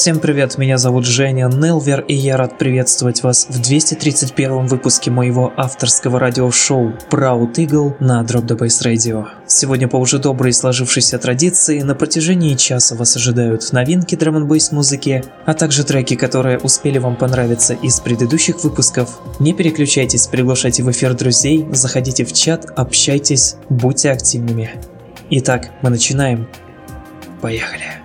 Всем привет, меня зовут Женя Нелвер, и я рад приветствовать вас в 231 выпуске моего авторского радиошоу Proud Eagle на Drop the Bass Radio. Сегодня по уже доброй сложившейся традиции на протяжении часа вас ожидают новинки драм н музыки, а также треки, которые успели вам понравиться из предыдущих выпусков. Не переключайтесь, приглашайте в эфир друзей, заходите в чат, общайтесь, будьте активными. Итак, мы начинаем. Поехали.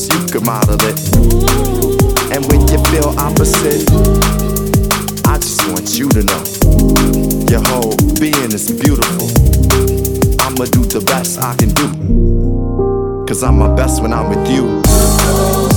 this, you can model it. And when you feel opposite, I just want you to know your whole being is beautiful. I'ma do the best I can do. Cause I'm my best when I'm with you.